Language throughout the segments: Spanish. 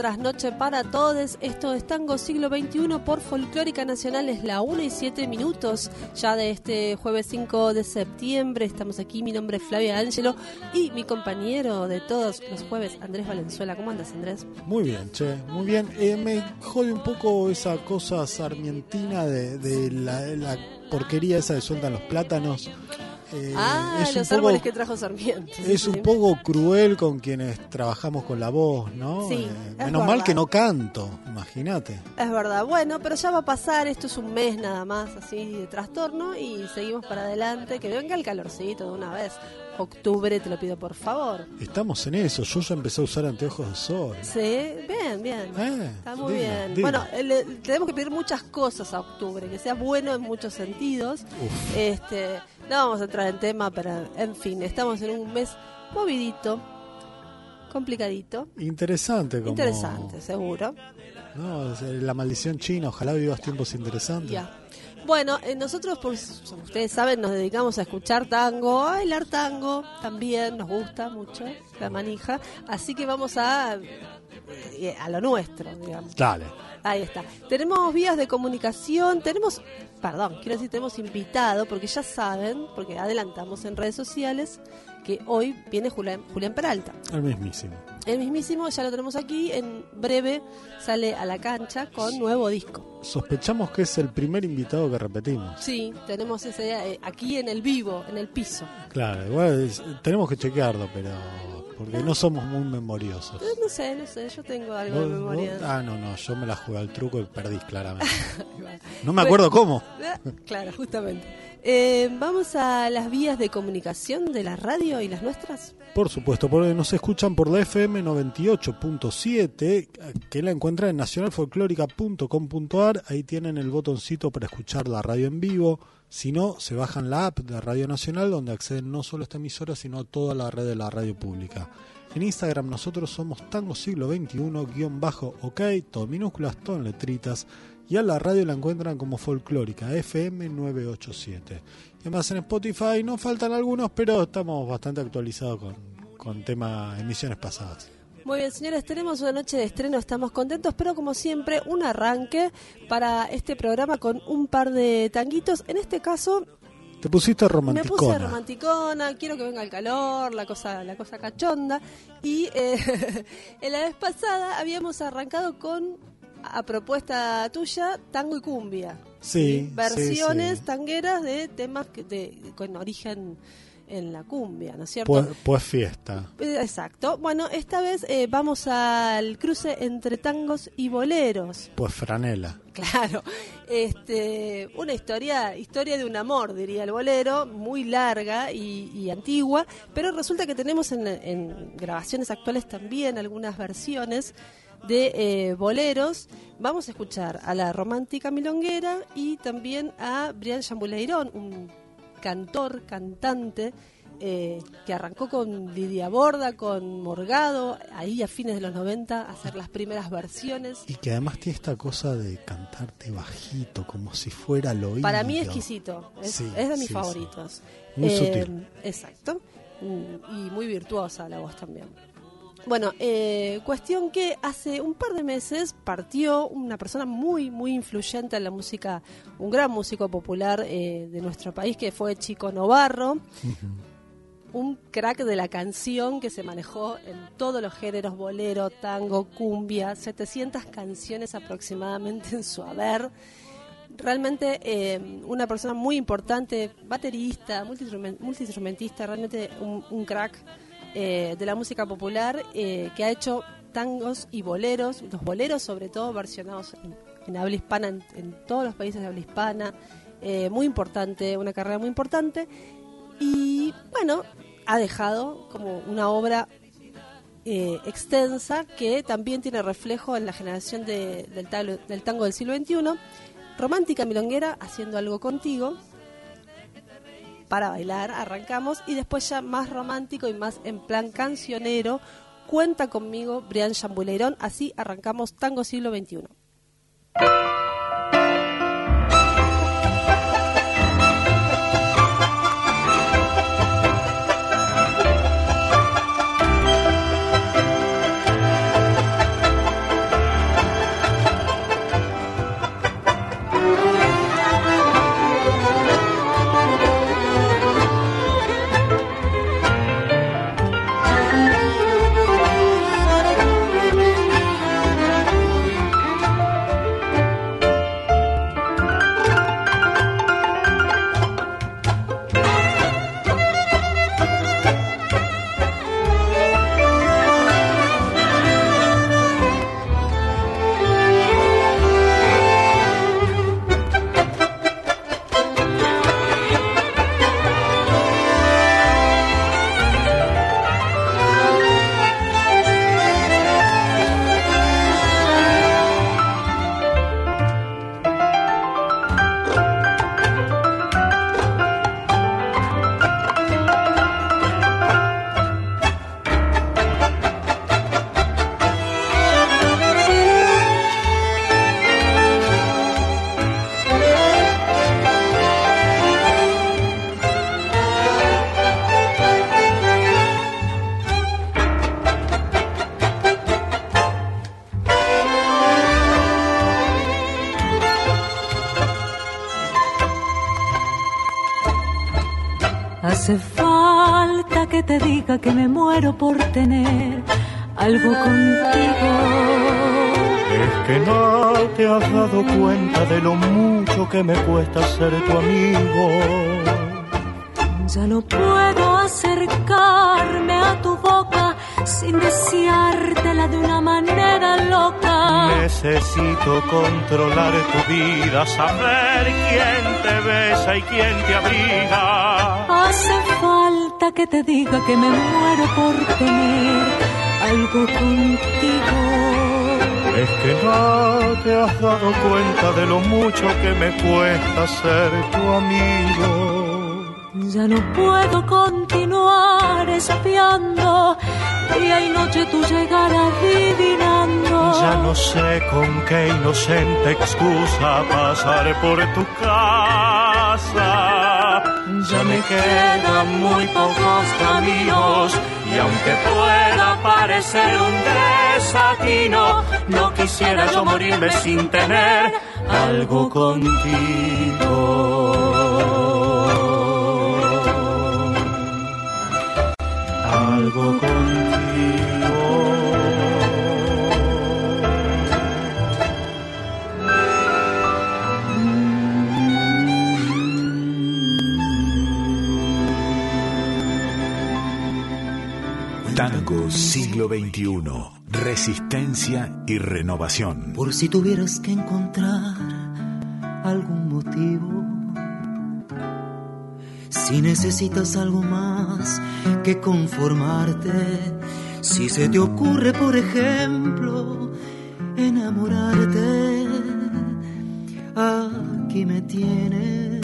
Trasnoche para todos. Esto es Tango Siglo XXI por Folclórica Nacional. Es la 1 y 7 minutos ya de este jueves 5 de septiembre. Estamos aquí. Mi nombre es Flavia Ángelo y mi compañero de todos los jueves, Andrés Valenzuela. ¿Cómo andas, Andrés? Muy bien, che, muy bien. Eh, me jode un poco esa cosa sarmientina de, la, la porquería esa de sueltan los plátanos. Eh, ah, es un los poco- árboles que trajo Sarmiento. Es un poco cruel con quienes trabajamos con la voz, ¿no? Sí, Eh, menos mal que no canto, imagínate. Es verdad, bueno, pero ya va a pasar, esto es un mes nada más así de trastorno y seguimos para adelante, que venga el calorcito de una vez. Octubre, te lo pido por favor. Estamos en eso, yo ya empecé a usar anteojos de sol. Sí, bien, bien. Eh, Está muy bien. Bueno, eh, le- tenemos que pedir muchas cosas a octubre, que sea bueno en muchos sentidos. Uf. Este, no vamos a entrar en tema, pero en fin, estamos en un mes movidito, complicadito, Interesante como... interesante, seguro. No, eh, la maldición china, ojalá vivas tiempos interesantes. Ya. Bueno, eh, nosotros, pues, como ustedes saben, nos dedicamos a escuchar tango, a bailar tango, también nos gusta mucho la manija, así que vamos a, eh, a lo nuestro, digamos. Dale. Ahí está. Tenemos vías de comunicación, tenemos, perdón, quiero decir, tenemos invitado, porque ya saben, porque adelantamos en redes sociales, que hoy viene Julián, Julián Peralta. El mismísimo. El mismísimo, ya lo tenemos aquí, en breve sale a la cancha con nuevo disco. Sospechamos que es el primer invitado que repetimos. Sí, tenemos ese eh, aquí en el vivo, en el piso. Claro, igual es- tenemos que chequearlo, pero porque no somos muy memoriosos. Eh, No sé, no sé, yo tengo algo de memoria. vos- ah, no, no, yo me la jugué al truco y perdí claramente. No me acuerdo cómo. Eh, Claro, justamente. Eh, vamos a las vías de comunicación de la radio y las nuestras. Por supuesto, porque nos escuchan por la FM 98.7, que la encuentran en nacionalfolclórica.com.ar. Ahí tienen el botoncito para escuchar la radio en vivo. Si no, se bajan la app de Radio Nacional, donde acceden no solo a esta emisora, sino a toda la red de la radio pública. En Instagram nosotros somos Tango Siglo XXI, guion bajo, ok, todo minúsculas, todo en letritas. Y a la radio la encuentran como folclórica, FM 987. Y además en Spotify nos faltan algunos, pero estamos bastante actualizados con, con tema emisiones pasadas. Muy bien, señores, tenemos una noche de estreno, estamos contentos, pero como siempre, un arranque para este programa con un par de tanguitos. En este caso, Te pusiste me puse romanticona. romanticona, quiero que venga el calor, la cosa, la cosa cachonda. Y eh, en la vez pasada habíamos arrancado con, a propuesta tuya, tango y cumbia. Sí, sí, Versiones sí. tangueras de temas que de, con origen en la cumbia, ¿no es cierto? Pues, pues fiesta. Eh, Exacto. Bueno, esta vez eh, vamos al cruce entre tangos y boleros. Pues franela. Claro, este, una historia, historia de un amor, diría el bolero, muy larga y, y antigua, pero resulta que tenemos en, en grabaciones actuales también algunas versiones de eh, boleros. Vamos a escuchar a la romántica milonguera y también a Brian Chambuleirón, un cantor, cantante eh, que arrancó con Lidia Borda, con Morgado, ahí a fines de los 90, a hacer las primeras versiones. Y que además tiene esta cosa de cantarte bajito, como si fuera lo oído. Para mí exquisito, es, Sí, es de mis sí, favoritos. Muy Eh, sutil. Exacto, Mm, y muy virtuosa la voz también. Bueno, eh, cuestión que hace un par de meses partió una persona muy, muy influyente en la música, un gran músico popular eh, de nuestro país que fue Chico Novarro, un crack de la canción que se manejó en todos los géneros, bolero, tango, cumbia, 700 canciones aproximadamente en su haber. Realmente eh, una persona muy importante, baterista, multiinstrumen- multiinstrumentista, realmente un, un crack eh, de la música popular eh, que ha hecho tangos y boleros, los boleros sobre todo versionados en, habla hispana, en, todos los países de habla hispana, eh, muy importante, una carrera muy importante y bueno, ha dejado como una obra eh, extensa que también tiene reflejo en la generación de- del, del tango del siglo XXI. Romántica Milonguera, haciendo algo contigo. Para bailar, arrancamos. Y después ya más romántico y más en plan cancionero. Cuenta conmigo, Brian Chambuleirón. Así arrancamos Tango Siglo XXI. Que me cuesta ser tu amigo. Ya no puedo acercarme a tu boca sin deseártela de una manera loca. Necesito controlar tu vida, saber quién te besa y quién te abriga. Hace falta que te diga que me muero por tener algo contigo. Es que no te has dado cuenta de lo mucho que me cuesta ser tu amigo. Ya no puedo continuar espiando día y noche tu llegar adivinando. Ya no sé con qué inocente excusa pasar por tu casa. Ya me quedan muy pocos caminos y aunque pueda parecer un desatino, no quisiera yo morirme sin tener algo contigo. Algo contigo. Siglo XXI. Resistencia y renovación. Por si tuvieras que encontrar algún motivo. Si necesitas algo más que conformarte. Si se te ocurre, por ejemplo, enamorarte. Aquí me tienes.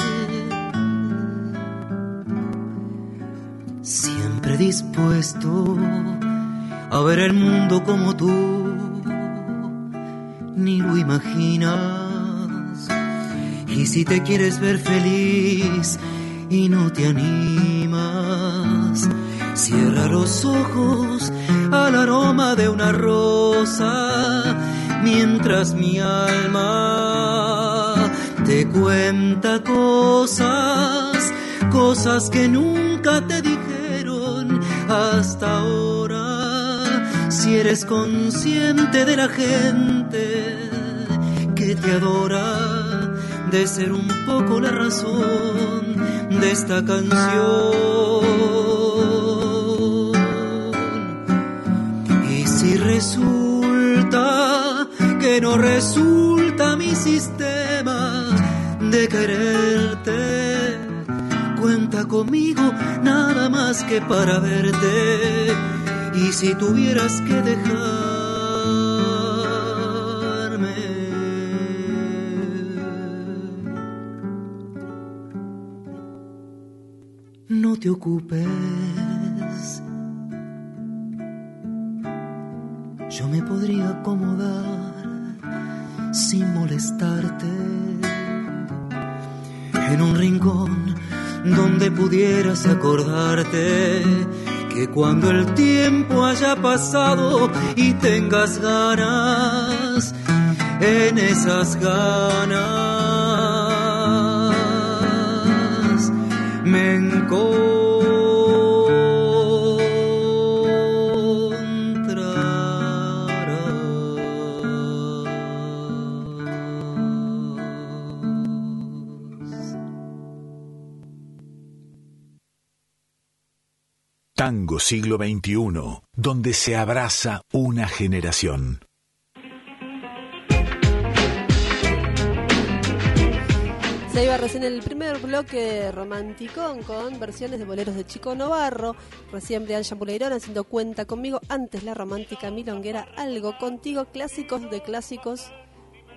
dispuesto a ver el mundo como tú ni lo imaginas. Y si te quieres ver feliz y no te animas, cierra los ojos al aroma de una rosa mientras mi alma te cuenta cosas, cosas que nunca te dijeron hasta ahora. Si eres consciente de la gente que te adora, de ser un poco la razón de esta canción. Y si resulta que no resulta mi sistema de quererte, cuenta conmigo nada más que para verte. Y si tuvieras que dejarme, no te ocupes. Yo me podría acomodar sin molestarte en un rincón donde pudieras acordarte que cuando el tiempo haya pasado y tengas ganas, en esas ganas me encontrarás. Tango siglo XXI, donde se abraza una generación. Se iba recién el primer bloque romanticón con versiones de boleros de Chico Novarro, recién Brian Chambuleirón haciendo cuenta conmigo, antes la romántica milonguera, algo contigo, clásicos de clásicos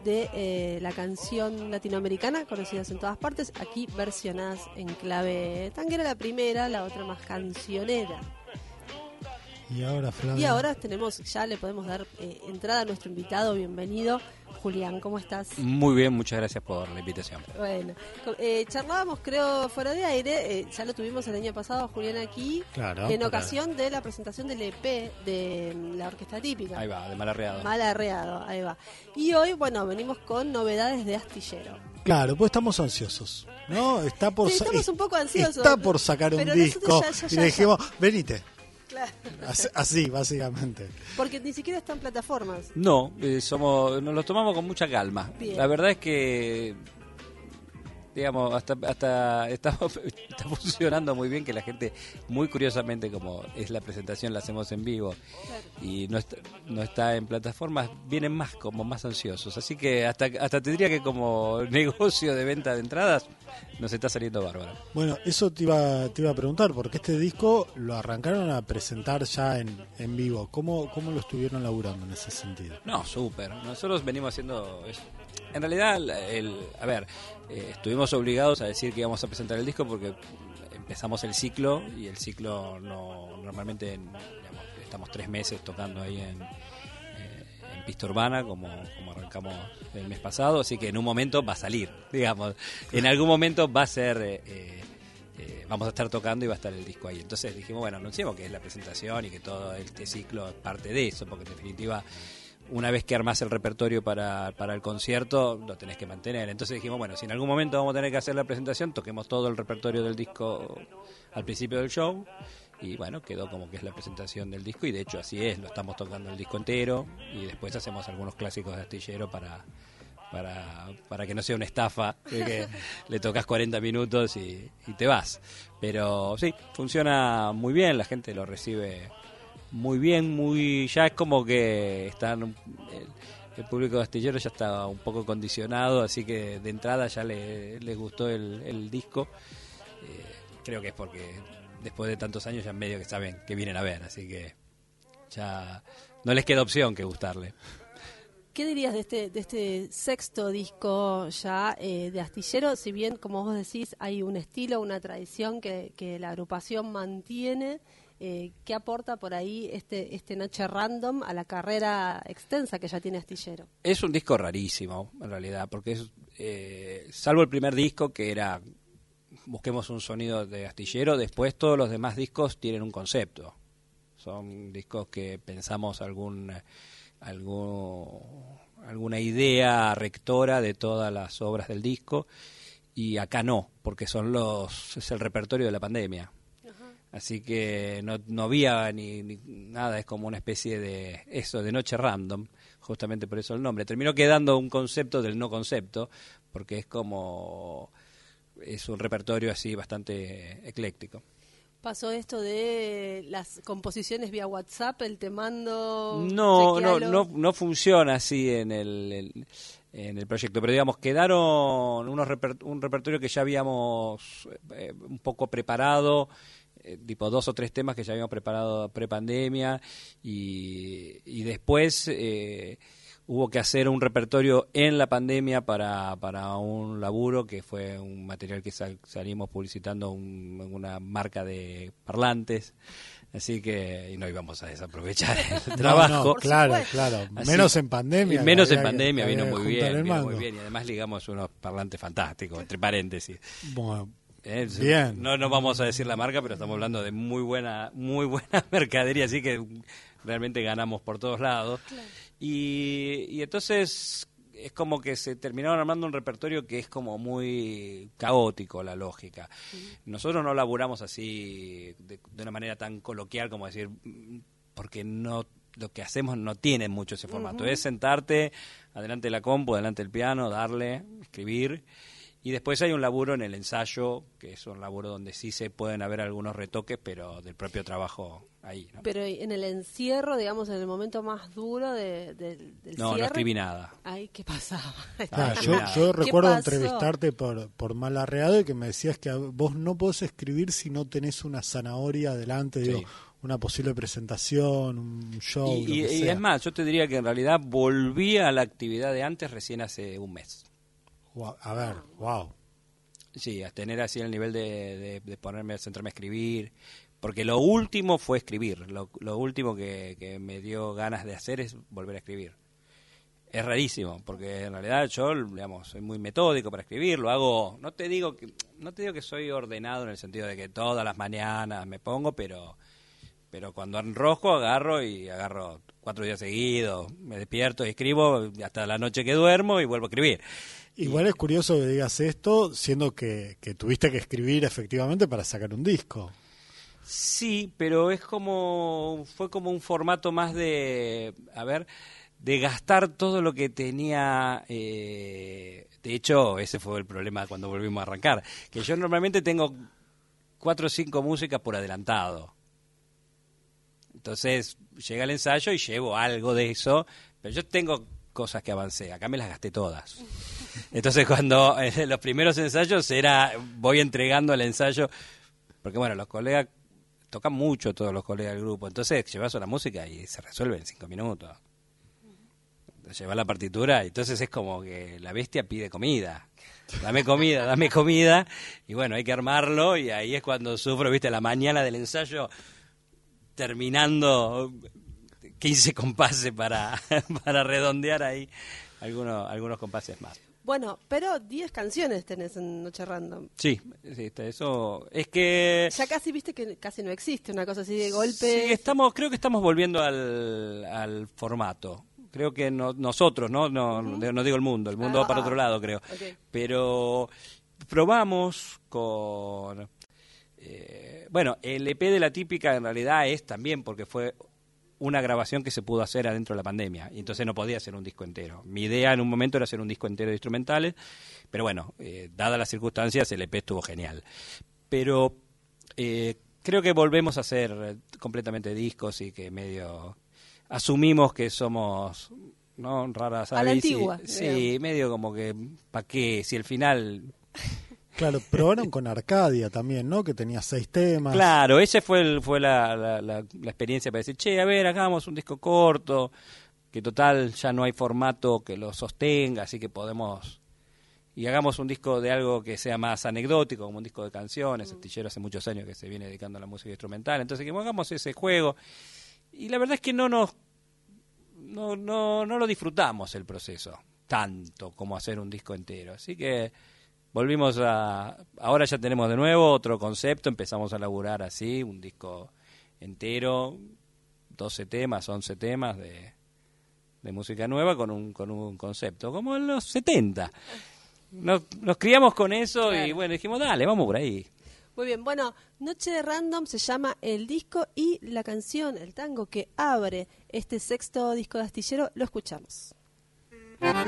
de eh, la canción latinoamericana, conocidas en todas partes, aquí versionadas en clave tanguera la primera, la otra más cancionera. Y ahora, Flavia. Y ahora tenemos, ya le podemos dar eh, entrada a nuestro invitado, bienvenido. Julián, ¿cómo estás? Muy bien, muchas gracias por la invitación. Bueno, eh, charlábamos, creo, fuera de aire, eh, ya lo tuvimos el año pasado, Julián, aquí, Claro, en ocasión de la presentación del EP de mm, la orquesta típica. Ahí va, de mal arreado. Mal arreado, ahí va. Y hoy, bueno, venimos con novedades de Astillero. Claro, pues estamos ansiosos. ¿No? Está por Sí, sa- estamos un poco ansiosos. Está por sacar un disco. ya- ya- y ya- le dijimos, venite. Claro. Así, así, básicamente. Porque ni siquiera están plataformas. No, eh, somos, nos lo tomamos con mucha calma. Bien. La verdad es que, digamos, hasta, hasta está, está funcionando muy bien que la gente, muy curiosamente, como es la presentación, la hacemos en vivo y no está, no está en plataformas, vienen más como más ansiosos. Así que hasta, hasta te diría que como negocio de venta de entradas nos está saliendo bárbaro. Bueno, eso te iba, te iba a preguntar, porque este disco lo arrancaron a presentar ya en, en vivo. ¿Cómo, ¿Cómo lo estuvieron laburando en ese sentido? No, súper. Nosotros venimos haciendo... es- En realidad, el, el- a ver, eh, estuvimos obligados a decir que íbamos a presentar el disco porque empezamos el ciclo y el ciclo no normalmente estamos tres meses tocando ahí en, eh, en pista urbana como, como arrancamos el mes pasado, así que en un momento va a salir, digamos, en algún momento va a ser... eh, vamos a estar tocando y va a estar el disco ahí. Entonces dijimos, bueno, anunciemos que es la presentación y que todo este ciclo es parte de eso, porque en definitiva, una vez que armás el repertorio para, para el concierto, lo tenés que mantener. Entonces dijimos, bueno, si en algún momento vamos a tener que hacer la presentación, toquemos todo el repertorio del disco al principio del show. Y bueno, quedó como que es la presentación del disco y de hecho así es, lo estamos tocando el disco entero y después hacemos algunos clásicos de astillero para, para, para que no sea una estafa, de que le tocas 40 minutos y, y te vas. Pero sí, funciona muy bien, la gente lo recibe muy bien, muy ya es como que están el, el público de Astillero ya está un poco condicionado, así que de entrada ya le, les gustó el, el disco. Eh, creo que es porque después de tantos años ya medio que saben que vienen a ver, así que ya no les queda opción que gustarle. ¿Qué dirías de este, de este sexto disco ya eh, de Astillero? Si bien, como vos decís, hay un estilo, una tradición que, que la agrupación mantiene, Eh, ¿Qué aporta por ahí este, este Noche Random a la carrera extensa que ya tiene Astillero? Es un disco rarísimo, en realidad, porque es, eh, salvo el primer disco que era busquemos un sonido de astillero, después todos los demás discos tienen un concepto. Son discos que pensamos algún, algún alguna idea rectora de todas las obras del disco y acá no, porque son los es el repertorio de la pandemia. Así que no, no había ni, nada, es como una especie de eso, de noche random, justamente por eso el nombre. Terminó quedando un concepto del no concepto, porque es como, es un repertorio así bastante ecléctico. ¿Pasó esto de las composiciones vía WhatsApp, el te mando? No, no, no, no funciona así en el, en el proyecto, pero digamos, quedaron unos un repertorio que ya habíamos eh, un poco preparado eh, tipo dos o tres temas que ya habíamos preparado pre-pandemia y, y, después eh, hubo que hacer un repertorio en la pandemia para, para un laburo que fue un material que salimos publicitando en una marca de parlantes. Así que y no íbamos a desaprovechar el trabajo. claro, claro. menos en pandemia. Menos en pandemia, vino, muy bien, vino muy bien. Y además ligamos unos parlantes fantásticos, entre paréntesis. Bueno, Bien. No, no vamos a decir la marca, pero estamos hablando de muy buena, muy buena mercadería, así que realmente ganamos por todos lados. Y, y entonces es como que se terminaron armando un repertorio que es como muy caótico la lógica. Nosotros no laburamos así de, una manera tan coloquial como decir, porque no lo que hacemos no tiene mucho ese formato. Es sentarte adelante de la compu, adelante del piano, darle, escribir y después hay un laburo en el ensayo, que es un laburo donde sí se pueden haber algunos retoques, pero del propio trabajo ahí. ¿no? Pero en el encierro, digamos, en el momento más duro de, del No, no escribí nada. Ay, ¿qué pasaba? yo, recuerdo entrevistarte por, por Malarreado y que me decías que vos no podés escribir si no tenés una zanahoria adelante, digo, una posible presentación, un show. Y, y es más, yo te diría que en realidad volví a la actividad de antes recién hace un mes. A ver, wow. Sí, tener así el nivel de, de, ponerme, centrarme a escribir. Porque lo último fue escribir. Lo, último que, me dio ganas de hacer es volver a escribir. Es rarísimo, porque en realidad yo, digamos, soy muy metódico para escribir, lo hago, no te digo que no te digo que soy ordenado en el sentido de que todas las mañanas me pongo, pero pero cuando enrojo agarro y agarro cuatro días seguidos, me despierto y escribo hasta la noche que duermo y vuelvo a escribir. Igual es curioso que digas esto, siendo que, tuviste que escribir efectivamente para sacar un disco. Sí, pero es como fue como un formato más de, a ver, de gastar todo lo que tenía. Eh, de hecho, ese fue el problema cuando volvimos a arrancar, que yo normalmente tengo cuatro o cinco músicas por adelantado. Entonces llega el ensayo y llevo algo de eso, pero yo tengo cosas que avancé, acá me las gasté todas. Entonces cuando en los primeros ensayos era, voy entregando el ensayo, porque bueno, los colegas tocan mucho todos los colegas del grupo, entonces llevas una música y se resuelve en cinco minutos. Llevas la partitura entonces es como que la bestia pide comida. Dame comida, dame comida. Y bueno, hay que armarlo y ahí es cuando sufro, viste, la mañana del ensayo terminando 15 compases para, para redondear ahí algunos, algunos compases más. Bueno, pero 10 canciones tenés en Noche Random. Sí, eso es que... Ya casi viste que casi no existe una cosa así de golpe. Sí, estamos, creo que estamos volviendo al, al formato. Creo que nosotros, ¿no? No, no digo el mundo, el mundo va para ah, otro lado, creo. Pero probamos con... Eh, bueno, el EP de la típica en realidad es también porque fue una grabación que se pudo hacer adentro de la pandemia. Y entonces no podía ser un disco entero. Mi idea en un momento era hacer un disco entero de instrumentales, pero bueno, eh, dadas las circunstancias el EP estuvo genial. Pero eh, creo que volvemos a hacer completamente discos y que medio asumimos que somos no raras. A la antigua, sí, medio como que para qué si el final Claro, probaron con Arcadia también, ¿no? Que tenía seis temas. Claro, esa fue, fue la, la, experiencia para decir, che, a ver, hagamos un disco corto, que total ya no hay formato que lo sostenga, así que podemos y hagamos un disco de algo que sea más anecdótico, como un disco de canciones. Astillero hace muchos años que se viene dedicando a la música instrumental, entonces que hagamos ese juego. Y la verdad es que no nos no, no, no lo disfrutamos el proceso tanto como hacer un disco entero. Así que volvimos a... Ahora ya tenemos de nuevo otro concepto, empezamos a laburar así, un disco entero, 12 temas, 11 temas de, de música nueva con un, con un concepto, como en los 70. Nos, nos criamos con eso y bueno, dijimos, dale, vamos por ahí. Muy bien, bueno, Noche de Random se llama el disco y la canción, el tango que abre este sexto disco de Astillero, lo escuchamos. thank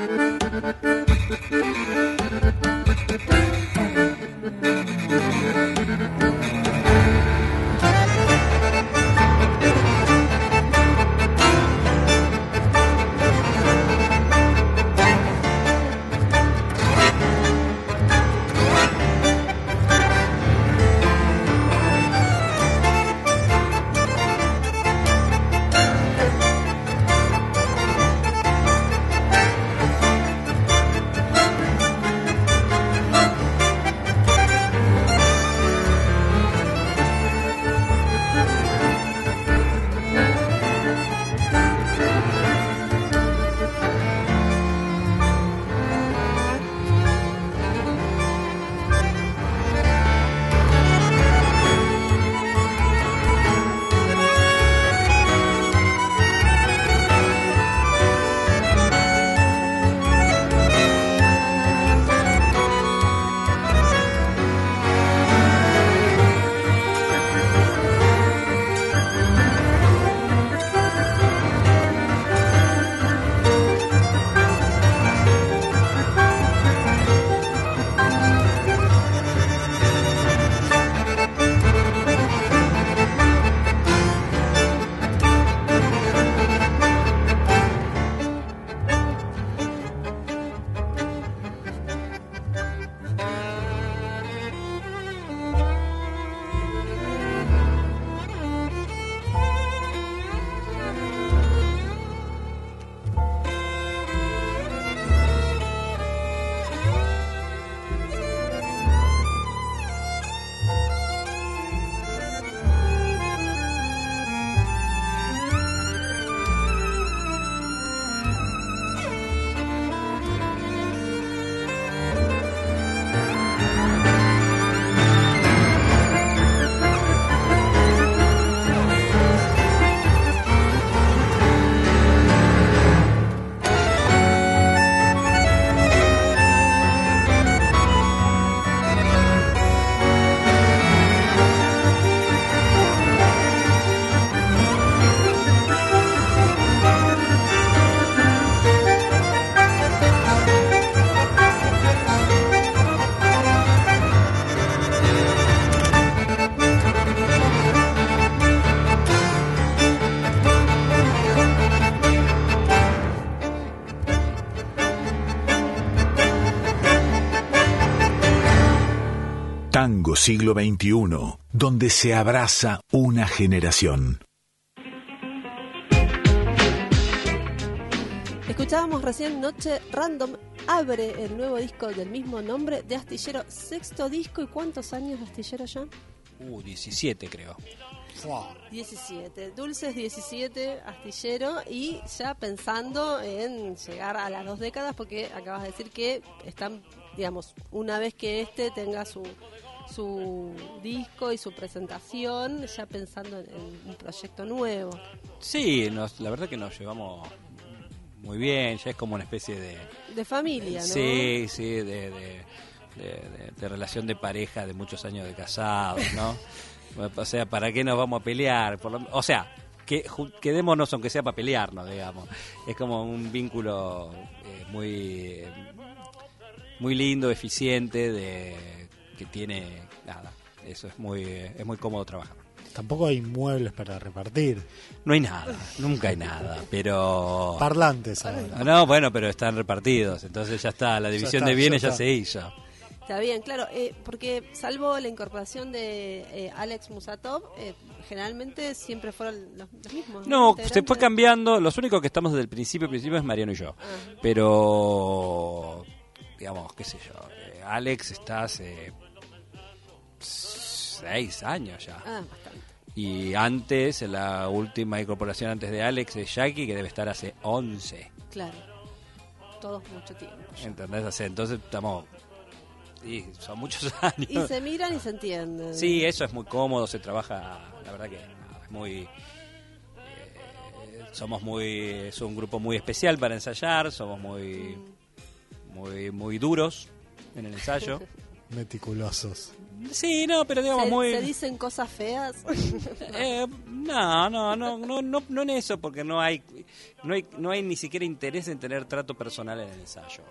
you. Siglo XXI, donde se abraza una generación. Escuchábamos recién Noche Random abre el nuevo disco del mismo nombre de Astillero, sexto disco y cuántos años de Astillero ya? Uh, 17 creo. 17, Dulces 17, Astillero y ya pensando en llegar a las dos décadas porque acabas de decir que están, digamos, una vez que este tenga su su disco y su presentación, ya pensando en, en un proyecto nuevo. Sí, nos, la verdad que nos llevamos muy bien, ya es como una especie de... De familia, ¿no? Sí, sí, de, de, relación de pareja de muchos años de casados, ¿no? o sea, ¿para qué nos vamos a pelear? Por lo- o sea, que quedémonos aunque sea para pelearnos, digamos. Es como un vínculo eh, muy muy lindo, eficiente, de que tiene nada. Eso es muy es muy cómodo trabajar. Tampoco hay muebles para repartir. No hay nada, nunca hay nada, pero Parlantes ahora. no, bueno, pero están repartidos, entonces ya está, la división está, de bienes ya se hizo. Está bien, claro, eh, porque salvo la incorporación de eh, Alex Musatov, eh, generalmente siempre fueron los, los mismos. No, se fue cambiando. Los únicos que estamos desde el principio, principio es Mariano y yo. Ah. Pero digamos, qué sé yo, eh, Alex está hace seis años ya. Ah, bastante. Y antes, la última incorporación antes de Alex es Jackie, que debe estar hace 11. Claro. Todos mucho tiempo. ¿Entendés? Entonces estamos... Y son muchos años. Y se miran y se entienden. Sí, eso es muy cómodo, se trabaja, la verdad que es muy... eh, somos muy... Es un grupo muy especial para ensayar, somos muy... Muy, muy duros en el ensayo. Meticulosos. Sí, no, pero digamos ¿Se, muy... se dicen cosas feas? Eh, no, no, no, no, no, no en eso, porque no hay, no hay, no hay ni siquiera interés en tener trato personal en el ensayo.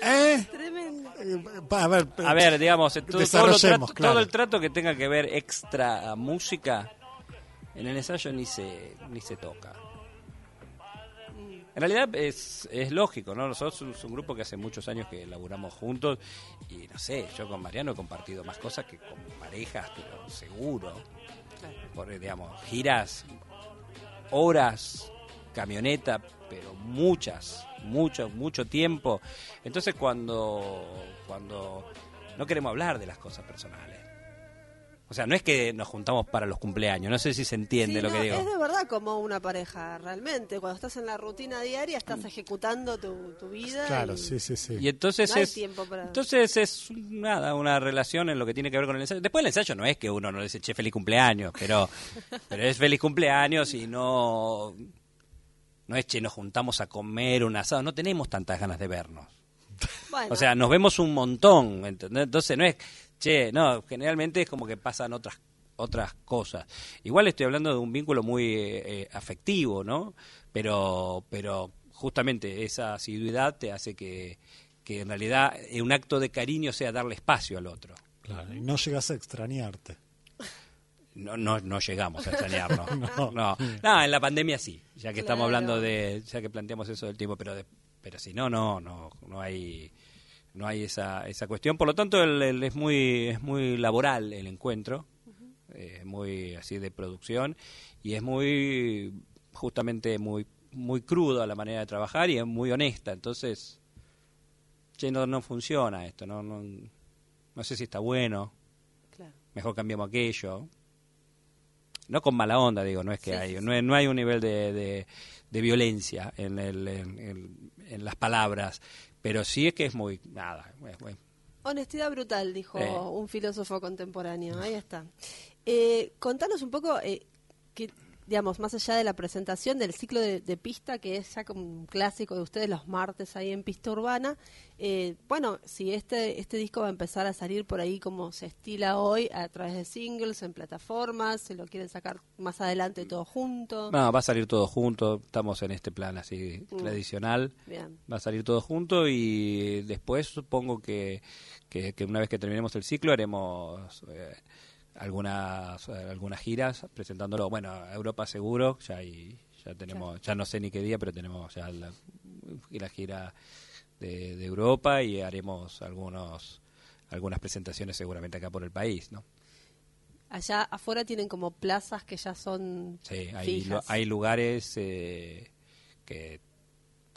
¿Eh? Tremendo. Eh, A ver, A ver, digamos, todo, todo, trato- claro. todo el trato que tenga que ver extra a música en el ensayo ni se, ni se toca. En realidad es, es lógico, ¿no? Nosotros somos un grupo que hace muchos años que laburamos juntos y no sé, yo con Mariano he compartido más cosas que con parejas, pero seguro. Por, digamos, giras, horas, camioneta, pero muchas, mucho, mucho tiempo. Entonces cuando, cuando no queremos hablar de las cosas personales. O sea, no es que nos juntamos para los cumpleaños, no sé si se entiende Sí, lo no, que digo. Es de verdad como una pareja, realmente. Cuando estás en la rutina diaria, estás ejecutando tu, tu vida. Claro, y- sí, sí, sí. Y entonces No hay es tiempo para- entonces es nada, una relación en lo que tiene que ver con el ensayo. Después el ensayo no es que uno no le dice, che, feliz cumpleaños, pero, pero es feliz cumpleaños y no, no es, che, nos juntamos a comer un asado, no tenemos tantas ganas de vernos. Bueno, O sea, nos vemos un montón, ¿entendés? Entonces no es, che, no, generalmente es como que pasan otras otras cosas. Igual estoy hablando de un vínculo muy eh, eh, afectivo, ¿no? Pero pero justamente esa asiduidad te hace que, que en realidad eh, un acto de cariño sea darle espacio al otro. Claro, y no llegas a extrañarte. No, no, no llegamos a extrañarnos. No. no. no. en la pandemia sí, ya que estamos hablando de, ya que planteamos eso del tiempo, pero de- pero si no, no, no, no hay, no hay esa, esa cuestión. Por lo tanto, el, el- es muy, es muy laboral el encuentro, eh, muy así de producción y es muy, justamente muy, muy crudo a la manera de trabajar y es muy honesta. Entonces, che, no, no funciona esto, no, no, no sé si está bueno claro. mejor cambiamos aquello. No con mala onda, digo, no es que Sí, hay, sí, no, hay- no hay un nivel de, de- de violencia en, el, en, en- en las palabras, pero sí es que es muy, nada, es muy- Honestidad brutal, dijo Eh. un filósofo contemporáneo. Ahí está. Eh, contanos un poco, eh, que, digamos, más allá de la presentación del ciclo de, de pista, que es ya como un clásico de ustedes los martes ahí en Pista Urbana. eh, bueno, si este, este disco va a empezar a salir por ahí como se estila hoy, a través de singles, en plataformas, se lo quieren sacar más adelante todo junto. No, va a salir todo junto, estamos en este plan así Mm. tradicional, Bien. va a salir todo junto y después supongo que, que, que una vez que terminemos el ciclo haremos eh, algunas eh, algunas giras presentándolo, bueno, a Europa seguro, ya hay, ya tenemos, ya no sé ni qué día, pero tenemos ya la, la gira de, de Europa y haremos algunos algunas presentaciones seguramente acá por el país, ¿no? Allá afuera tienen como plazas que ya son Sí, hay, fijas. hay lugares eh, que,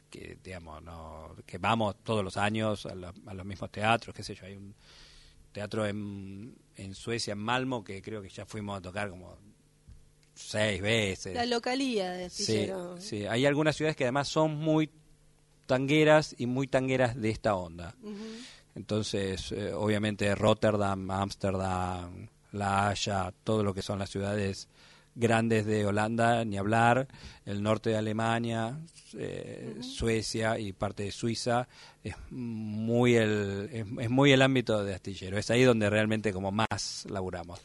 que, digamos, no, que vamos todos los años a, la- a los mismos teatros, qué sé yo. Hay un teatro en, en Suecia, en Malmo, que creo que ya fuimos a tocar como seis veces. La localía de Sí, Astillero. sí, hay algunas ciudades que además son muy tangueras y muy tangueras de esta onda. Entonces, eh, obviamente Rotterdam, Ámsterdam, La Haya, todo lo que son las ciudades grandes de Holanda, ni hablar, el norte de Alemania, eh, Suecia y parte de Suiza, es muy el es, es muy el ámbito de astillero, es ahí donde realmente como más laburamos.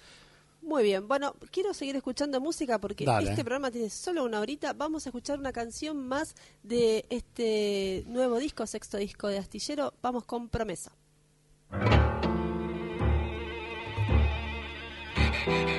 Muy bien, bueno, quiero seguir escuchando música porque Dale. este programa tiene solo una horita. Vamos a escuchar una canción más de este nuevo disco, sexto disco de Astillero. Vamos con Promesa. Promesa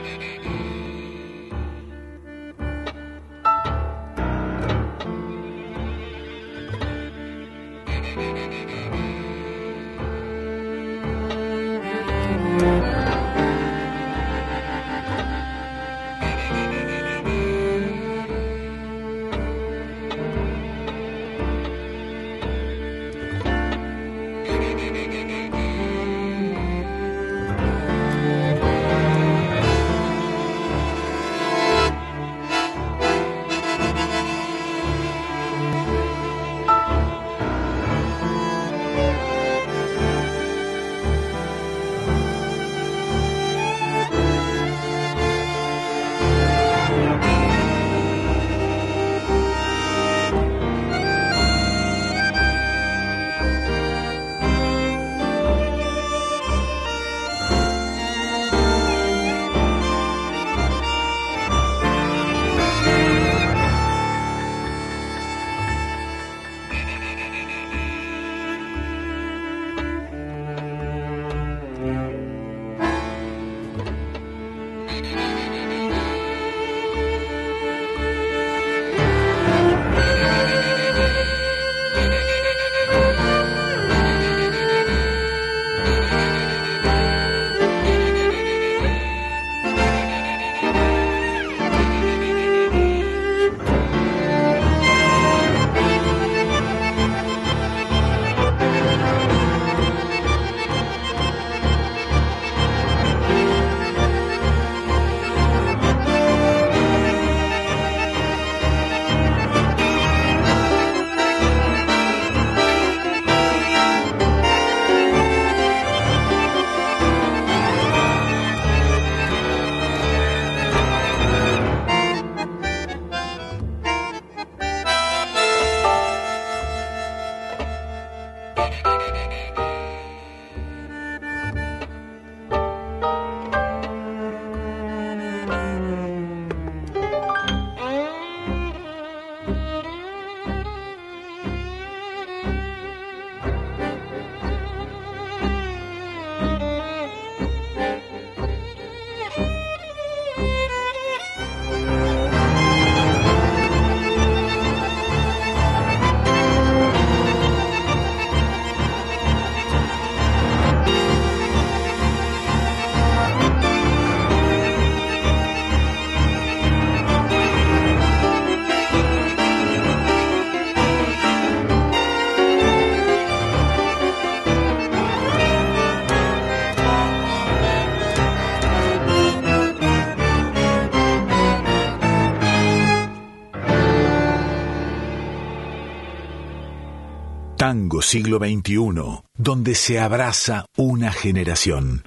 Tango siglo XXI, donde se abraza una generación.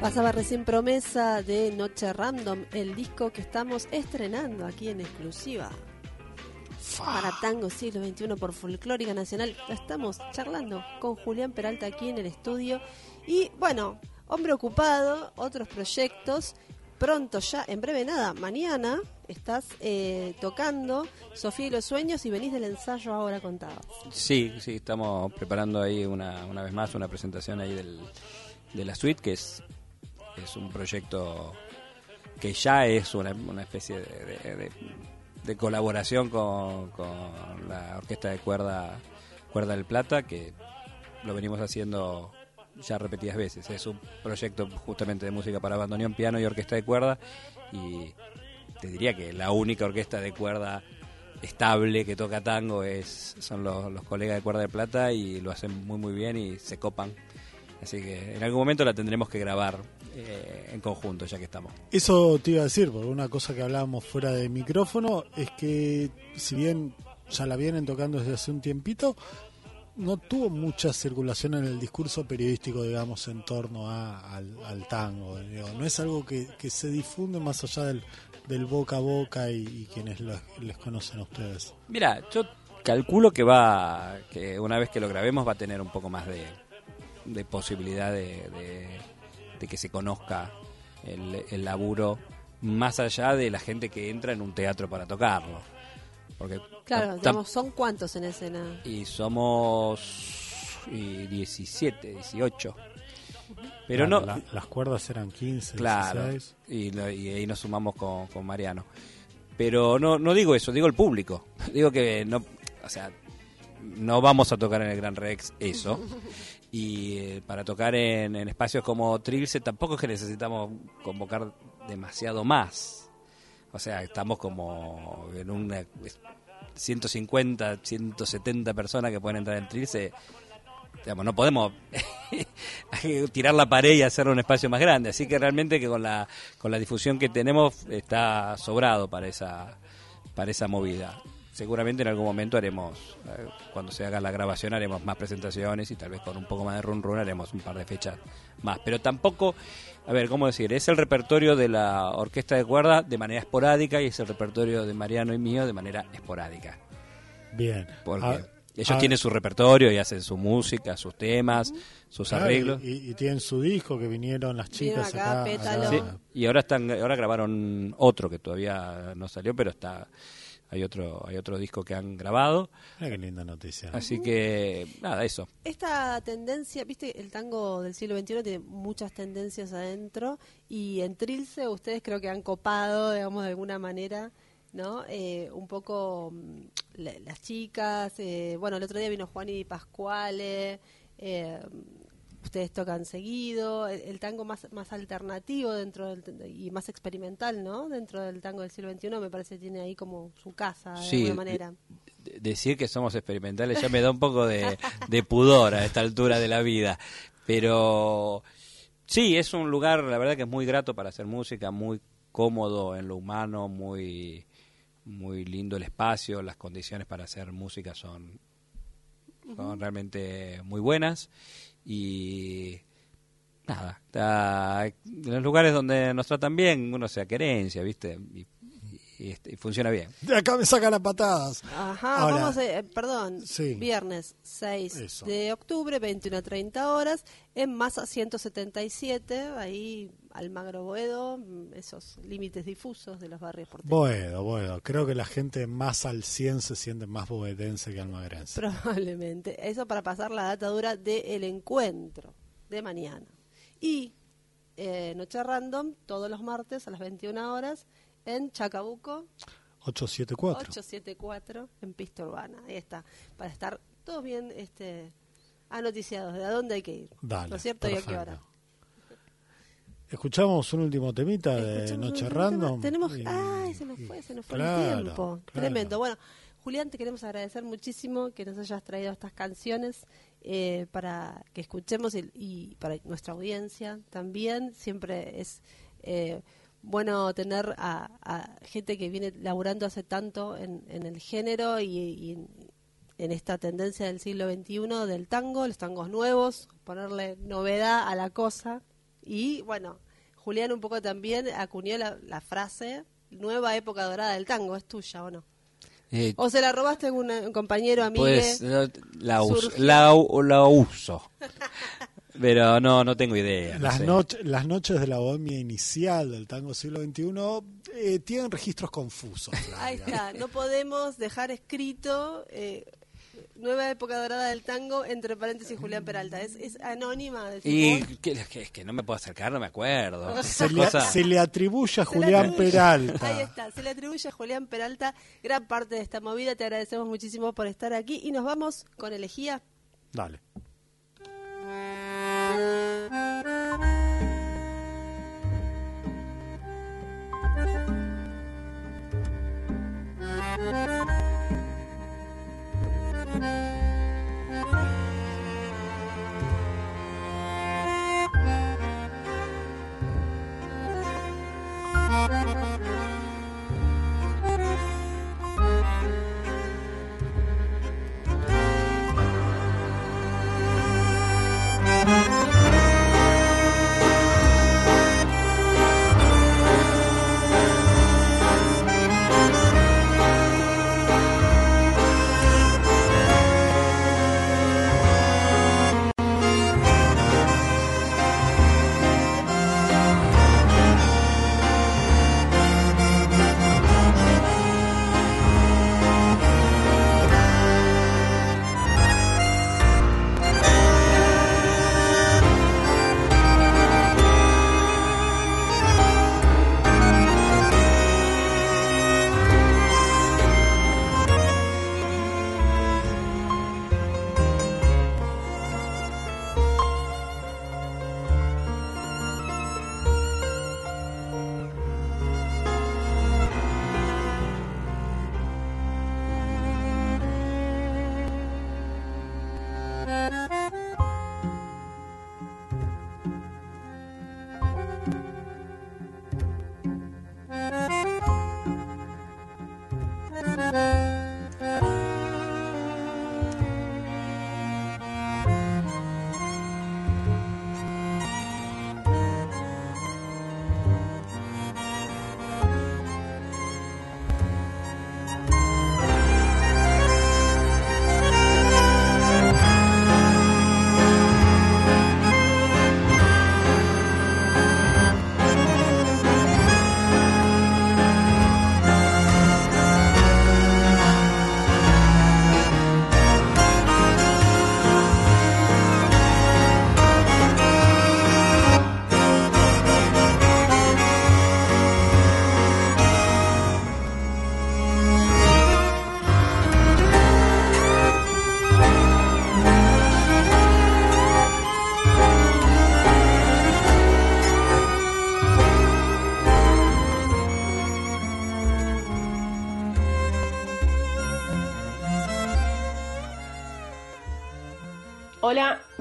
Pasaba recién promesa de Noche Random, el disco que estamos estrenando aquí en exclusiva. Para Tango Siglo XXI por Folclórica Nacional. Estamos charlando con Julián Peralta aquí en el estudio. Y bueno, hombre ocupado, otros proyectos. Pronto ya, en breve nada, mañana estás eh, tocando Sofía y los Sueños y venís del ensayo ahora contado. Sí, sí, estamos preparando ahí una, una vez más una presentación ahí del, de la suite, que es, es un proyecto que ya es una, una especie de, de- de- colaboración con, con la Orquesta de Cuerda, Cuerda del Plata, que lo venimos haciendo ya repetidas veces. Es un proyecto justamente de música para bandoneón, piano y orquesta de cuerda y te diría que la única orquesta de cuerda estable que toca tango es son los, colegas de Cuerda de Plata y lo hacen muy muy bien y se copan. Así que en algún momento la tendremos que grabar eh, en conjunto ya que estamos. Eso te iba a decir, porque una cosa que hablábamos fuera de micrófono es que si bien ya la vienen tocando desde hace un tiempito, no tuvo mucha circulación en el discurso periodístico, digamos, en torno al, tango. digo. No es algo que, se difunde más allá del, boca a boca y, quienes los- les conocen a ustedes. Mira, yo calculo que va, que una vez que lo grabemos va a tener un poco más de, de posibilidad de, de- de que se conozca el, el laburo más allá de la gente que entra en un teatro para tocarlo. Porque Claro, digamos, ¿son cuántos en escena? y somos y 17, 18. Pero no, la- las cuerdas eran 15, Claro, 16. y, lo- y ahí nos sumamos con, con Mariano. Pero no, no digo eso, digo el público. Digo que no, o sea, no vamos a tocar en el Gran Rex eso. Y eh, para tocar en, en espacios como Trilce tampoco es que necesitamos convocar demasiado más. O sea, estamos como en una 150, 170 personas que pueden entrar en Trilce. Digamos, no podemos tirar la pared y hacer un espacio más grande. Así que realmente que con la, con la difusión que tenemos está sobrado para esa, para esa movida. Seguramente en algún momento haremos, eh, cuando se haga la grabación, haremos más presentaciones y tal vez con un poco más de run run haremos un par de fechas más. Pero tampoco, a ver, ¿cómo decir? Es el repertorio de la orquesta de cuerda de manera esporádica y es el repertorio de Mariano y mío de manera esporádica. Bien. Porque Ah, ellos ah, tienen su repertorio y hacen su música, sus temas, sus claro, arreglos. Y, y tienen su disco que vinieron las chicas acá, acá. Pétalo. Sí, acá. y ahora están ahora grabaron otro que todavía no salió, pero está hay otro hay otro disco que han grabado, qué linda noticia. así que nada, eso. Esta tendencia, viste, el tango del siglo XXI tiene muchas tendencias adentro y en Trilce ustedes creo que han copado, digamos, de alguna manera, ¿no? Eh, un poco mm, la- las chicas, eh, bueno, el otro día vino Juan y Pascuale, eh, ustedes tocan seguido, el, el tango más, más alternativo dentro del, y más experimental, ¿no? Dentro del tango del siglo XXI me parece que tiene ahí como su casa, de Sí, alguna manera. de- decir que somos experimentales ya me da un poco de, de pudor a esta altura de la vida. Pero sí, es un lugar, la verdad que es muy grato para hacer música, muy cómodo en lo humano, muy, muy lindo el espacio, las condiciones para hacer música son, son realmente muy buenas. Y nada, está- en los lugares donde nos tratan bien, uno se querencia, ¿viste? Y, y, este, y funciona bien. De acá me sacan las patadas. Ajá, Ahora, vamos a, eh, perdón, Sí. viernes 6 Eso. de octubre, 21 a 30 horas, en Masa 177, ahí Almagro Boedo, mm, esos límites difusos de los barrios porteños. Bueno, bueno, creo que la gente más al 100 se siente más boedense que almagrense. Probablemente. Eso para pasar la data dura del encuentro de mañana. Y eh, Noche Random, todos los martes a las 21 horas, en Chacabuco 874. 874, en Pista Urbana. Ahí está, para estar todos bien este, anoticiados de a dónde hay que ir. Dale, ¿No es cierto? ¿Y a qué perfecto. hora? Escuchamos un último temita de Noche Random. Tenemos, y- ay, se nos fue, se nos fue Claro, el tiempo. claro. Tremendo. Bueno, Julián, te queremos agradecer muchísimo que nos hayas traído estas canciones eh, para que escuchemos y, y para nuestra audiencia también. Siempre es eh, bueno tener a, a gente que viene laburando hace tanto en, en el género y, y en, en esta tendencia del siglo XXI del tango, los tangos nuevos, ponerle novedad a la cosa. Y bueno, Julián un poco también acuñó la, la frase nueva época dorada del tango, ¿es tuya o no? Eh, ¿O se la robaste a algún eh, compañero, amigo? pues no, la, uso, la, u- la uso. Pero no, no tengo idea. no Las, sé. noche- las noches de la bohemia inicial del tango siglo XXI eh, tienen registros confusos. Ahí está, no podemos dejar escrito eh, nueva época dorada del tango entre paréntesis Julián Peralta. Es, es anónima. decís Y que, que- que no me puedo acercar, no me acuerdo. Se le, Cosa- se le atribuye a Se Julián atribuye. Peralta. Ahí está, se le atribuye a Julián Peralta gran parte de esta movida. Te agradecemos muchísimo por estar aquí y nos vamos con elegía. Dale.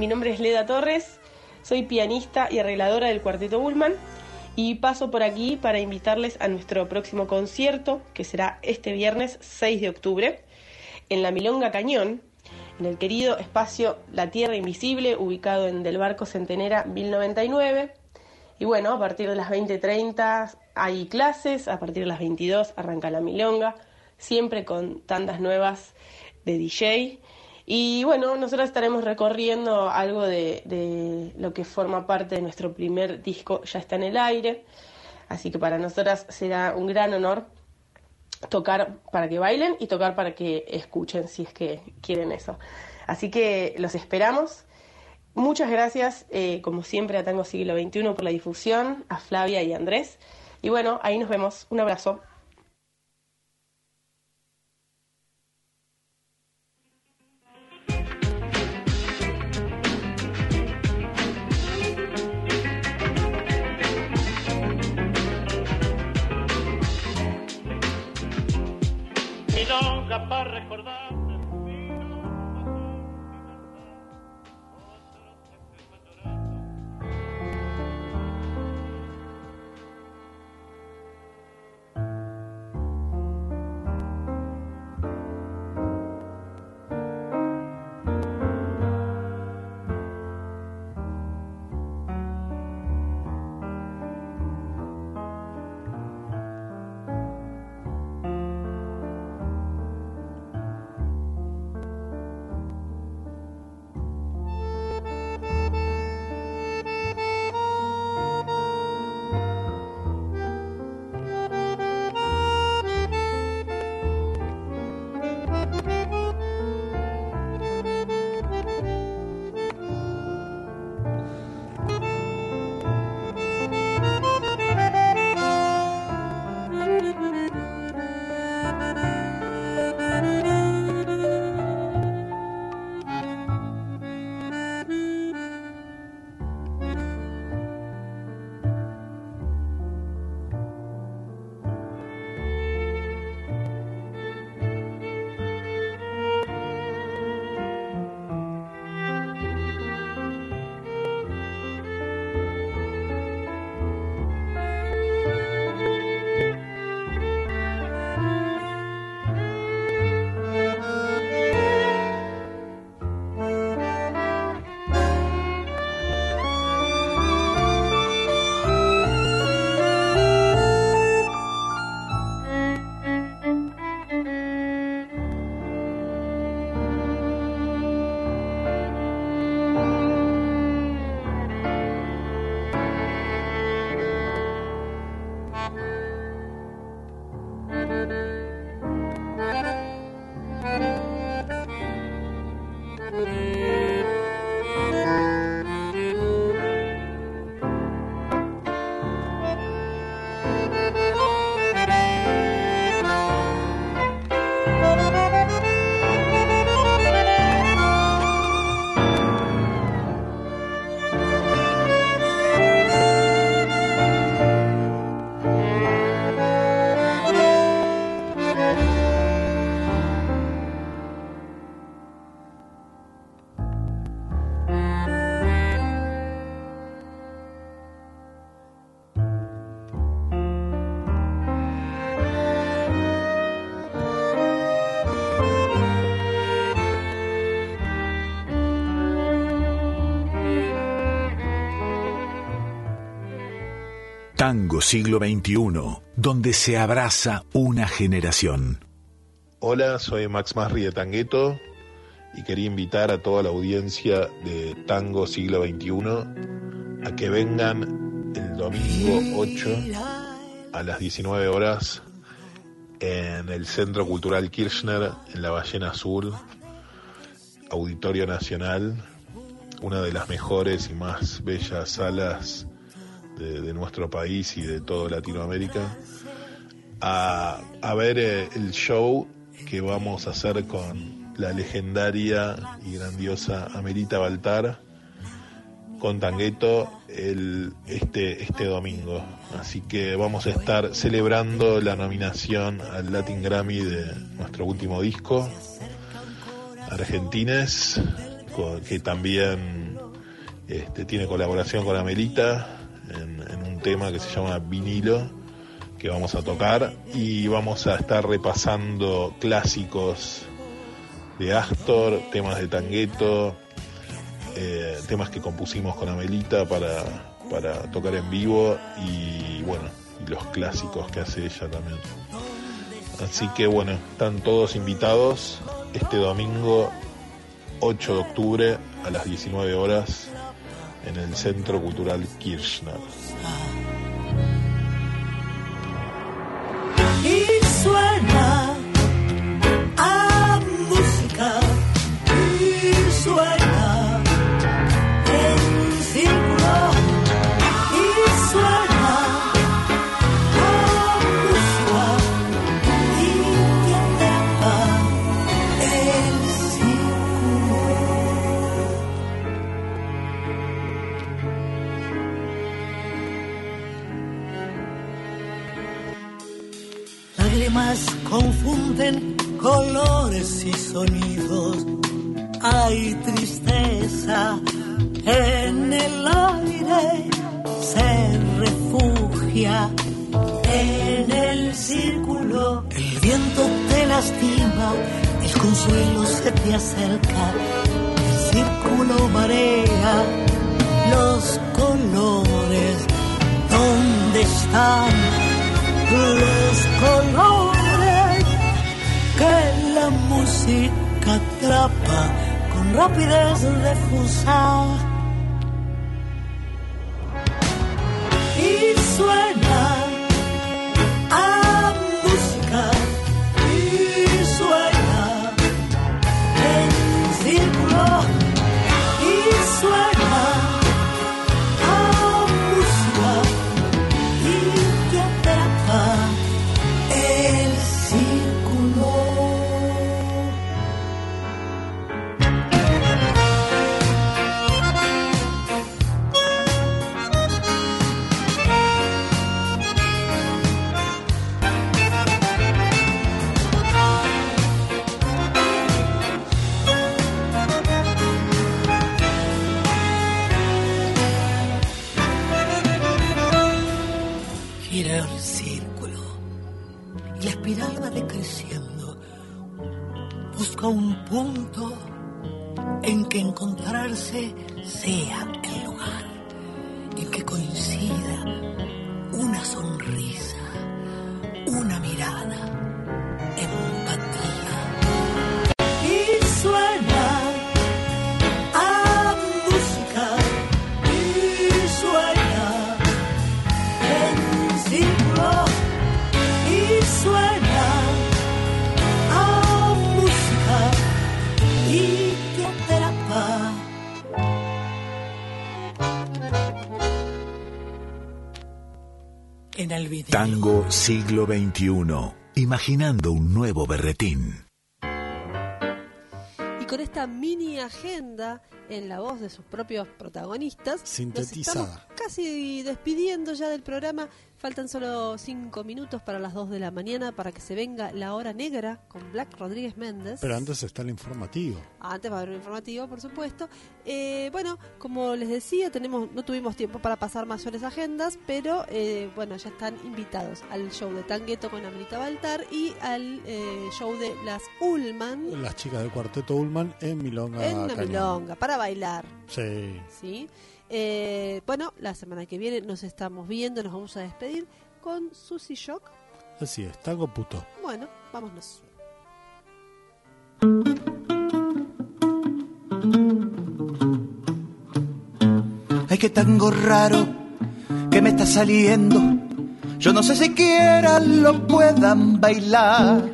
Mi nombre es Leda Torres, soy pianista y arregladora del Cuarteto Bullman y paso por aquí para invitarles a nuestro próximo concierto, que será este viernes 6 de octubre, en la Milonga Cañón, en el querido espacio La Tierra Invisible, ubicado en Del Barco Centenera 1099. Y bueno, a partir de las 20.30 hay clases, a partir de las 22 arranca la milonga, siempre con tandas nuevas de DJ. Y bueno, nosotros estaremos recorriendo algo de, de, lo que forma parte de nuestro primer disco, ya está en el aire. Así que para nosotras será un gran honor tocar para que bailen y tocar para que escuchen si es que quieren eso. Así que los esperamos. Muchas gracias, eh, como siempre, a Tango Siglo XXI por la difusión, a Flavia y Andrés. Y bueno, ahí nos vemos. Un abrazo. Milonga para recordar. Tango siglo XXI, donde se abraza una generación. Hola, soy Max Masri de Tangueto y quería invitar a toda la audiencia de Tango siglo XXI a que vengan el domingo 8 a las 19 horas en el Centro Cultural Kirchner, en la Ballena Azul, Auditorio Nacional, una de las mejores y más bellas salas de, nuestro país y de toda Latinoamérica, a, a ver eh, el show que vamos a hacer con la legendaria y grandiosa Amerita Baltar con Tangueto el, este, este domingo. Así que vamos a estar celebrando la nominación al Latin Grammy de nuestro último disco, Argentines, que también este, tiene colaboración con Amelita tema que se llama Vinilo, que vamos a tocar y vamos a estar repasando clásicos de Astor, temas de Tangueto, eh, temas que compusimos con Amelita para, para tocar en vivo y bueno, los clásicos que hace ella también. Así que bueno, están todos invitados este domingo 8 de octubre a las 19 horas en el Centro Cultural Kirchner. Colores y sonidos. Hay tristeza en el aire, se refugia en el círculo. El viento te lastima, el consuelo se te acerca. El círculo marea los colores. ¿Dónde están? los colores música atrapa con rapidez difusa. Y suena el video. Tango siglo XXI. Imaginando un nuevo berretín. Y con esta mini agenda en la voz de sus propios protagonistas, nos Sintetizada. estamos casi despidiendo ya del programa. Faltan solo cinco minutos para las 2 de la mañana para que se venga la hora negra con Black Rodríguez Méndez. Pero antes está el informativo. Antes va a haber un informativo, por supuesto. Eh, bueno, como les decía, tenemos no tuvimos tiempo para pasar mayores agendas, pero eh, bueno, ya están invitados al show de Tangueto con Amrita Baltar y al eh, show de las Ullman Las chicas del cuarteto Ullman en Milonga. en la Cañón. milonga para bailar. Sí. ¿sí? Eh, bueno, la semana que viene nos estamos viendo, nos vamos a despedir con Susy Shock. Así es, tango puto. Bueno, vámonos. Ay, qué tango raro que me está saliendo. Yo no sé siquiera lo puedan bailar.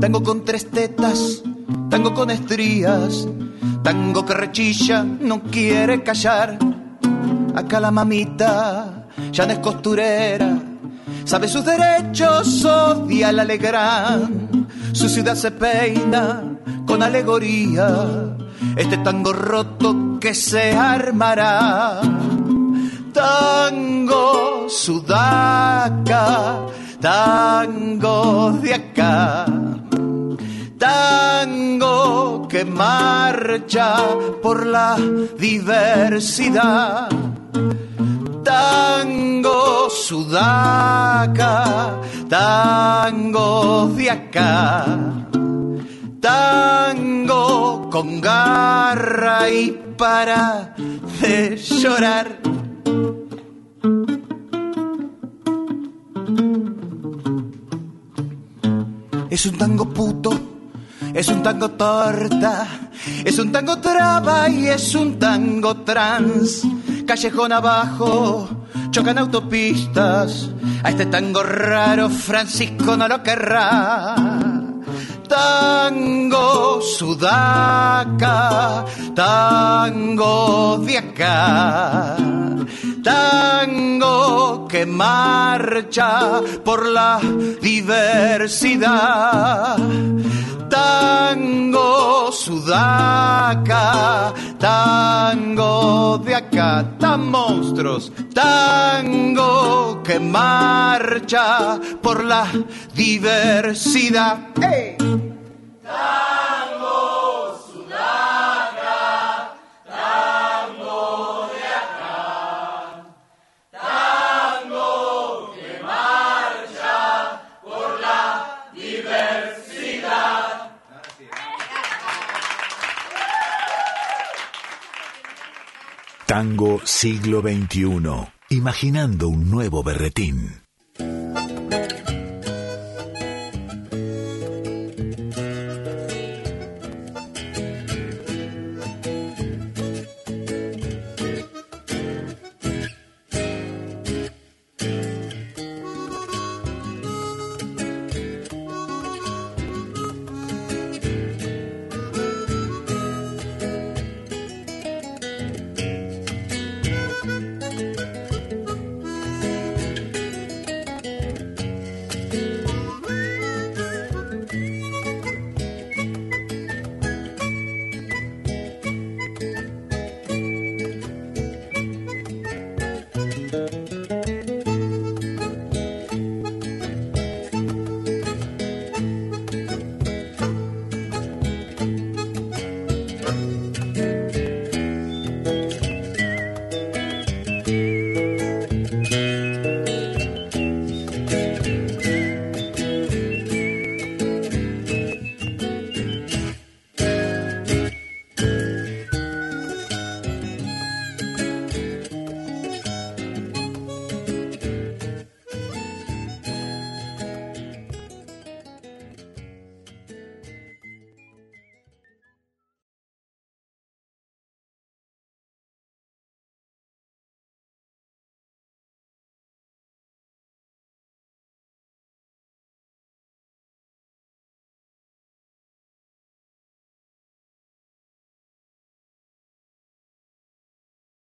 Tango con tres tetas, tango con estrías, tango que rechilla, no quiere callar. Acá la mamita ya no es costurera, sabe sus derechos, odia el alegrán. Su ciudad se peina con alegoría. Este tango roto que se armará. Tango sudaca, tango de marcha por la diversidad. Tango sudaca, tango de acá, tango con garra y para de llorar. Es un tango puto es un tango torta, es un tango traba y es un tango trans. Callejón abajo, chocan autopistas. A este tango raro Francisco no lo querrá. Tango sudaca, tango de acá. Tango que marcha por la diversidad. Tango sudaca, tango de acá, tan monstruos. Tango que marcha por la diversidad. ¡Ey! Tango Tango siglo XXI. Imaginando un nuevo berretín.